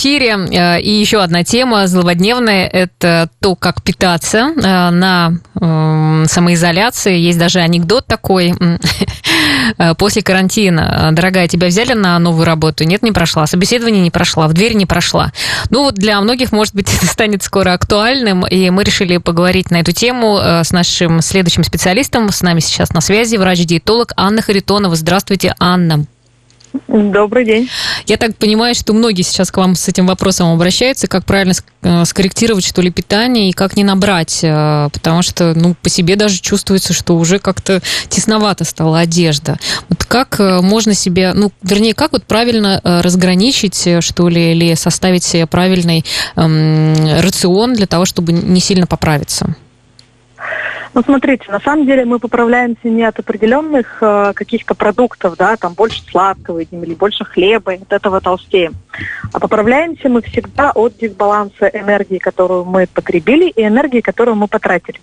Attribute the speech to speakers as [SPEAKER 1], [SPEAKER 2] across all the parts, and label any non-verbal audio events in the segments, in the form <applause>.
[SPEAKER 1] эфире. Э, и еще одна тема злободневная – это то, как питаться э, на эм, самоизоляции. Есть даже анекдот такой. <laughs> Э, после карантина, дорогая, тебя взяли на новую работу? Нет, не прошла. Собеседование не прошла, в дверь не прошла. Ну вот для многих, может быть, <laughs> это станет скоро актуальным. И мы решили поговорить на эту тему с нашим следующим специалистом. С нами сейчас на связи врач-диетолог Анна Харитонова. Здравствуйте, Анна.
[SPEAKER 2] Добрый день.
[SPEAKER 1] Я так понимаю, что многие сейчас к вам с этим вопросом обращаются, как правильно э, скорректировать, что ли, питание и как не набрать, э, потому что, ну, по себе даже чувствуется, что уже как-то тесновато стала одежда. Вот как э, можно себе, ну, вернее, как вот правильно разграничить, что ли, или составить себе правильный эм, рацион для того, чтобы не сильно поправиться?
[SPEAKER 2] Ну, смотрите, на самом деле мы поправляемся не от определенных э, каких-то продуктов, да, там больше сладкого едим или больше хлеба, от этого толстеем. А поправляемся мы всегда от дисбаланса энергии, которую мы потребили, и энергии, которую мы потратили.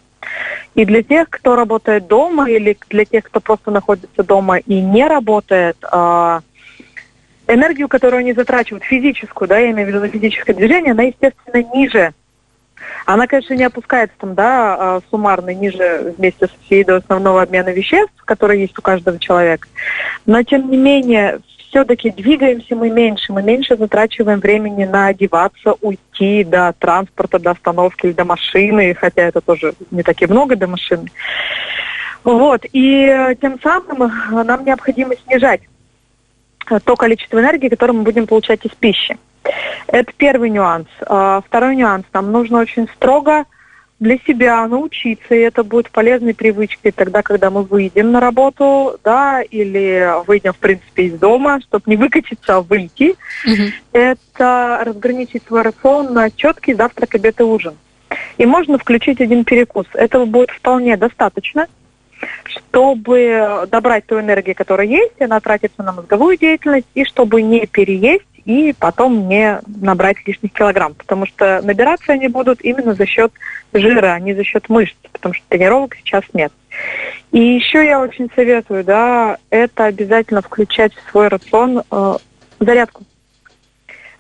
[SPEAKER 2] И для тех, кто работает дома, или для тех, кто просто находится дома и не работает, э, энергию, которую они затрачивают, физическую, да, я имею в виду физическое движение, она, естественно, ниже она, конечно, не опускается там, да, а, суммарно ниже вместе с всей до основного обмена веществ, который есть у каждого человека. Но, тем не менее, все-таки двигаемся мы меньше, мы меньше затрачиваем времени на одеваться, уйти до транспорта, до остановки или до машины, хотя это тоже не так и много до машины. Вот, и тем самым нам необходимо снижать то количество энергии, которое мы будем получать из пищи. Это первый нюанс. А, второй нюанс. Нам нужно очень строго для себя научиться, и это будет полезной привычкой тогда, когда мы выйдем на работу, да, или выйдем, в принципе, из дома, чтобы не выкатиться, а выйти. Угу. Это разграничить свой рацион на четкий завтрак, обед и ужин. И можно включить один перекус. Этого будет вполне достаточно, чтобы добрать ту энергию, которая есть, она тратится на мозговую деятельность, и чтобы не переесть и потом не набрать лишних килограмм, потому что набираться они будут именно за счет жира, а не за счет мышц, потому что тренировок сейчас нет. И еще я очень советую, да, это обязательно включать в свой рацион э, зарядку.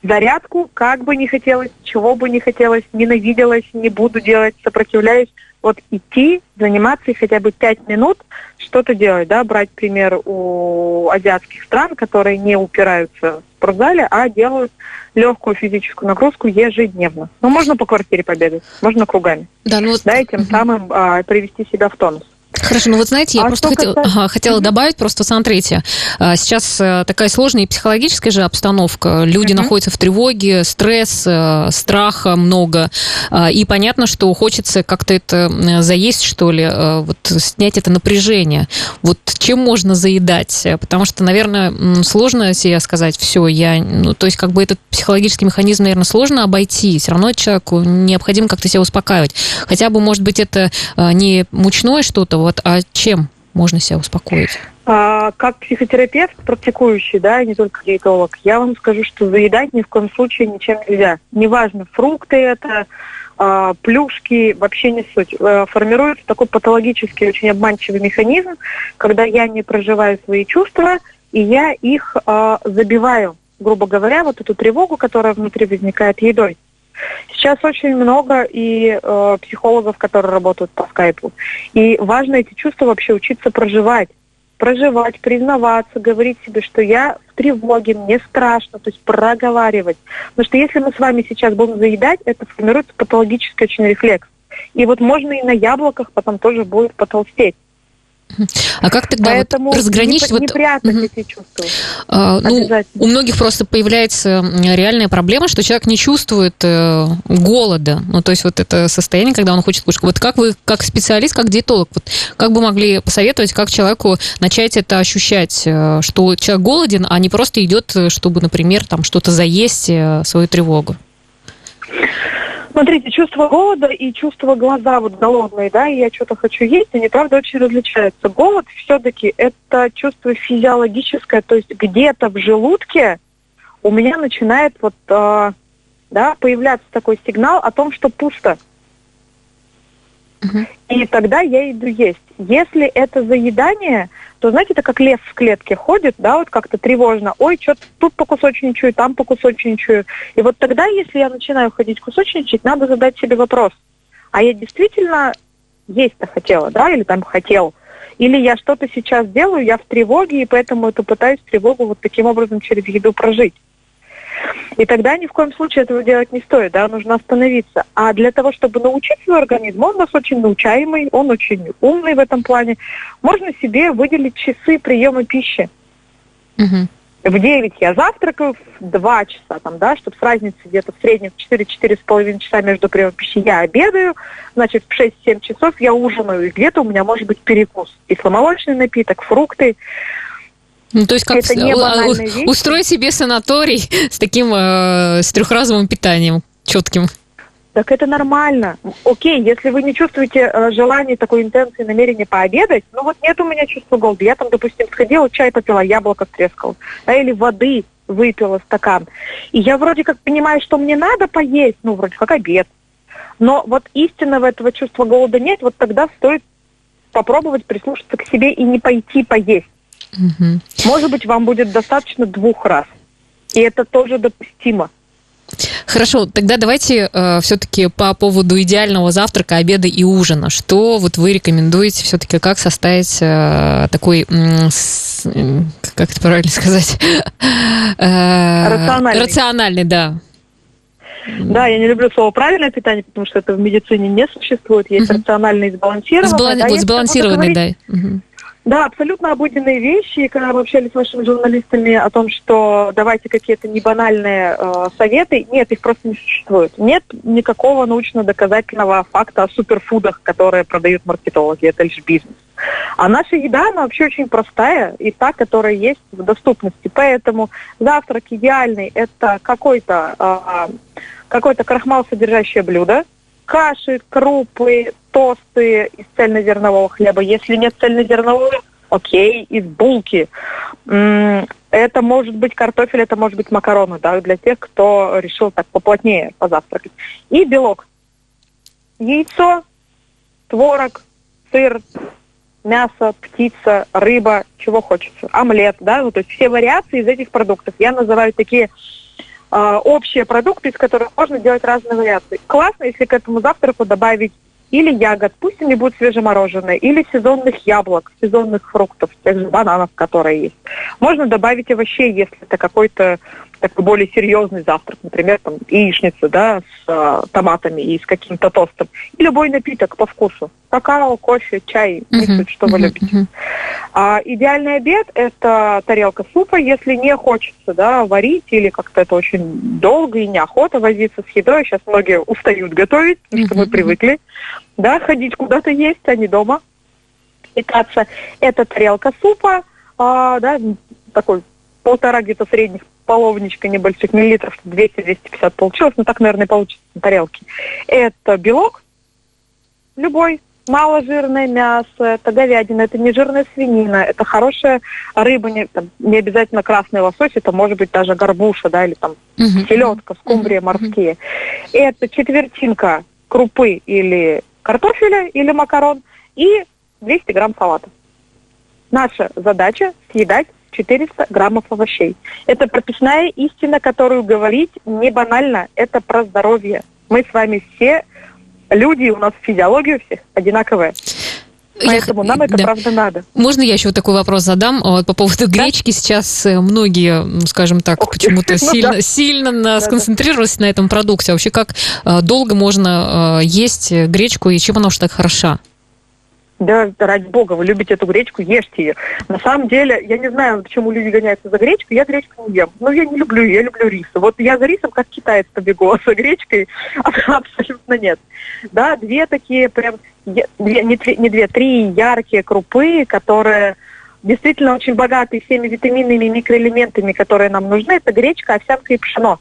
[SPEAKER 2] Зарядку, как бы не хотелось, чего бы не хотелось, ненавиделась, не буду делать, сопротивляюсь, вот идти, заниматься и хотя бы пять минут что-то делать, да, брать пример у азиатских стран, которые не упираются спортзале, а делают легкую физическую нагрузку ежедневно. Ну, можно по квартире побегать, можно кругами. Да, ну, да и тем самым а, привести себя в тонус.
[SPEAKER 1] Хорошо, ну вот знаете, я а просто хотел, ага, хотела добавить, просто смотрите, а, сейчас э, такая сложная и психологическая же обстановка, люди uh-huh. находятся в тревоге, стресс, э, страха много, а, и понятно, что хочется как-то это заесть, что ли, э, вот снять это напряжение. Вот чем можно заедать? Потому что, наверное, сложно себе сказать, все, я, ну, то есть как бы этот психологический механизм, наверное, сложно обойти, все равно человеку необходимо как-то себя успокаивать. Хотя бы, может быть, это не мучное что-то, вот, а чем можно себя успокоить?
[SPEAKER 2] А, как психотерапевт, практикующий, да, не только диетолог, я вам скажу, что заедать ни в коем случае ничем нельзя. Неважно, фрукты это, а, плюшки, вообще не суть. А, формируется такой патологический, очень обманчивый механизм, когда я не проживаю свои чувства, и я их а, забиваю, грубо говоря, вот эту тревогу, которая внутри возникает едой. Сейчас очень много и э, психологов, которые работают по скайпу. И важно эти чувства вообще учиться проживать. Проживать, признаваться, говорить себе, что я в тревоге, мне страшно, то есть проговаривать. Потому что если мы с вами сейчас будем заедать, это формируется патологический очень рефлекс. И вот можно и на яблоках потом тоже будет потолстеть.
[SPEAKER 1] А как тогда Поэтому вот разграничить? Не,
[SPEAKER 2] не прятать вот, эти чувства.
[SPEAKER 1] А, ну, у многих просто появляется реальная проблема, что человек не чувствует э, голода. Ну, то есть вот это состояние, когда он хочет кушать. Вот как вы, как специалист, как диетолог, вот как бы могли посоветовать, как человеку начать это ощущать, э, что человек голоден, а не просто идет, э, чтобы, например, там что-то заесть, э, свою тревогу?
[SPEAKER 2] Смотрите, чувство голода и чувство глаза вот голодные, да, и я что-то хочу есть, они, правда, очень различаются. Голод все-таки это чувство физиологическое, то есть где-то в желудке у меня начинает вот, э, да, появляться такой сигнал о том, что пусто. Угу. И тогда я иду есть. Если это заедание, то, знаете, это как лес в клетке ходит, да, вот как-то тревожно. Ой, что-то тут по кусочничаю, там по кусочничаю. И вот тогда, если я начинаю ходить кусочничать, надо задать себе вопрос. А я действительно есть-то хотела, да, или там хотел? Или я что-то сейчас делаю, я в тревоге, и поэтому это пытаюсь тревогу вот таким образом через еду прожить. И тогда ни в коем случае этого делать не стоит, да, нужно остановиться. А для того, чтобы научить свой организм, он у нас очень научаемый, он очень умный в этом плане, можно себе выделить часы приема пищи. Угу. В 9 я завтракаю, в 2 часа, там, да, чтобы с разницей где-то в среднем 4-4,5 часа между приемом пищи я обедаю, значит, в 6-7 часов я ужинаю, и где-то у меня может быть перекус. Кисломолочный напиток, фрукты.
[SPEAKER 1] Ну, то есть как это не у, устрой себе санаторий <laughs> с таким, э, с трехразовым питанием четким.
[SPEAKER 2] Так это нормально. Окей, если вы не чувствуете э, желания, такой интенции, намерения пообедать, ну вот нет у меня чувства голода. Я там, допустим, сходила, чай попила, яблоко трескал, да, или воды выпила стакан. И я вроде как понимаю, что мне надо поесть, ну, вроде как обед. Но вот истинного этого чувства голода нет, вот тогда стоит попробовать прислушаться к себе и не пойти поесть. Угу. Может быть, вам будет достаточно двух раз. И это тоже допустимо.
[SPEAKER 1] Хорошо, тогда давайте э, все-таки по поводу идеального завтрака, обеда и ужина. Что вот вы рекомендуете все-таки, как составить э, такой, э, с, как это правильно <laughs> сказать?
[SPEAKER 2] Э, рациональный.
[SPEAKER 1] Рациональный, да.
[SPEAKER 2] Да, я не люблю слово правильное питание, потому что это в медицине не существует. Есть угу. рациональный и сбалансированный.
[SPEAKER 1] Сбалан...
[SPEAKER 2] Да,
[SPEAKER 1] вот сбалансированный, да. Угу.
[SPEAKER 2] Да, абсолютно обыденные вещи. И когда мы общались с вашими журналистами о том, что давайте какие-то небанальные э, советы, нет, их просто не существует. Нет никакого научно-доказательного факта о суперфудах, которые продают маркетологи. Это лишь бизнес. А наша еда, она вообще очень простая и та, которая есть в доступности. Поэтому завтрак идеальный – это какой-то э, какой-то крахмал содержащее блюдо, каши, крупы, тосты из цельнозернового хлеба. Если нет цельнозернового, окей, из булки. Это может быть картофель, это может быть макароны, да, для тех, кто решил так поплотнее позавтракать. И белок. Яйцо, творог, сыр, мясо, птица, рыба, чего хочется. Омлет, да, ну, то есть все вариации из этих продуктов. Я называю такие э, общие продукты, из которых можно делать разные вариации. Классно, если к этому завтраку добавить или ягод, пусть они будут свежемороженые, или сезонных яблок, сезонных фруктов, тех же бананов, которые есть. Можно добавить овощей, если это какой-то такой более серьезный завтрак, например, там яичница, да, с э, томатами и с каким-то тостом. И любой напиток по вкусу. Какао, кофе, чай, uh-huh, суть, что вы любите. Uh-huh. А идеальный обед – это тарелка супа, если не хочется, да, варить или как-то это очень долго и неохота возиться с едой. Сейчас многие устают готовить, потому что мы привыкли, да, ходить куда-то есть, а не дома питаться. Это тарелка супа, а, да, такой полтора где-то средних половничка небольших миллилитров, 200-250 получилось, ну так, наверное, получится на тарелке. Это белок любой, маложирное мясо, это говядина, это не жирная свинина, это хорошая рыба, не, там, не обязательно красный лосось, это может быть даже горбуша, да, или там uh-huh. селедка, скумбрия, uh-huh. морские. Это четвертинка крупы или картофеля, или макарон, и 200 грамм салата. Наша задача съедать 400 граммов овощей. Это прописная истина, которую говорить не банально, это про здоровье. Мы с вами все люди, у нас физиология у всех одинаковая. Поэтому нам это да. правда надо.
[SPEAKER 1] Можно я еще вот такой вопрос задам вот, по поводу да? гречки? Сейчас э, многие, ну, скажем так, почему-то <laughs> ну, сильно, да. сильно на, сконцентрировались да. на этом продукте. А вообще, как э, долго можно э, есть гречку и чем она уж так хороша?
[SPEAKER 2] Да, ради бога, вы любите эту гречку, ешьте ее. На самом деле, я не знаю, почему люди гоняются за гречку, я гречку не ем. Ну, я не люблю ее, я люблю рис. Вот я за рисом как китаец побегу, а <laughs> за гречкой <laughs> абсолютно нет. Да, две такие прям, две, не, не две, три яркие крупы, которые действительно очень богаты всеми витаминами и микроэлементами, которые нам нужны. Это гречка, овсянка и пшено.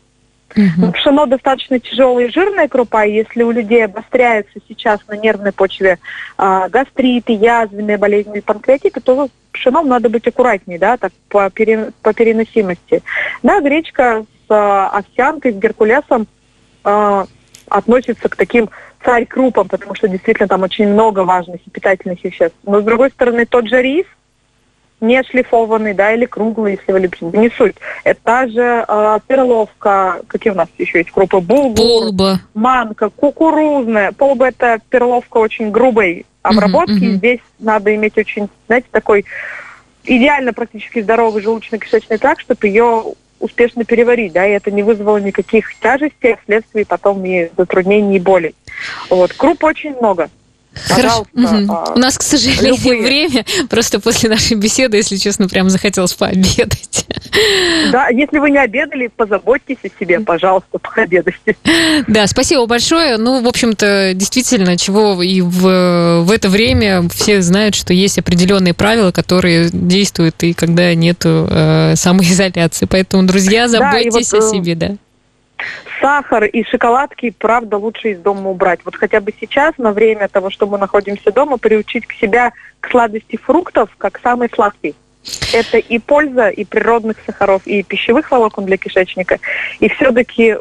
[SPEAKER 2] Угу. Пшено достаточно тяжелая и жирная крупа, и если у людей обостряются сейчас на нервной почве э, гастриты, язвенные болезни, панкреатиты, то пшеном надо быть аккуратнее, да, так по, пере, по переносимости. Да, гречка с э, овсянкой, с геркулесом э, относится к таким царь-крупам, потому что действительно там очень много важных и питательных веществ. Но с другой стороны, тот же рис, не шлифованный, да, или круглый, если вы любите, не суть. Это та же э, перловка, какие у нас еще есть крупы, булгур, полба. манка, кукурузная. Полба это перловка очень грубой обработки. Uh-huh, uh-huh. Здесь надо иметь очень, знаете, такой идеально практически здоровый желудочно-кишечный тракт, чтобы ее успешно переварить, да, и это не вызвало никаких тяжестей, а вследствие потом и затруднений, и болей. Вот. Круп очень много.
[SPEAKER 1] Хорошо. Угу. А, У нас, к сожалению, любые. время. <laughs> Просто после нашей беседы, если честно, прям захотелось пообедать.
[SPEAKER 2] Да, если вы не обедали, позаботьтесь о себе, пожалуйста, пообедайте.
[SPEAKER 1] Да, спасибо большое. Ну, в общем-то, действительно, чего и в, в это время все знают, что есть определенные правила, которые действуют и когда нету э, самоизоляции. Поэтому, друзья, заботьтесь да, вот, о э, себе, да
[SPEAKER 2] сахар и шоколадки, правда, лучше из дома убрать. Вот хотя бы сейчас, на время того, что мы находимся дома, приучить к себя к сладости фруктов, как самый сладкий. Это и польза и природных сахаров, и пищевых волокон для кишечника. И все-таки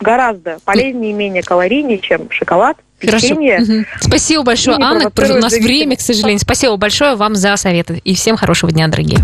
[SPEAKER 2] гораздо полезнее и менее калорийнее, чем шоколад.
[SPEAKER 1] Хорошо. Угу. Спасибо большое, Анна. У нас время, к сожалению. Спасибо большое вам за советы. И всем хорошего дня, дорогие.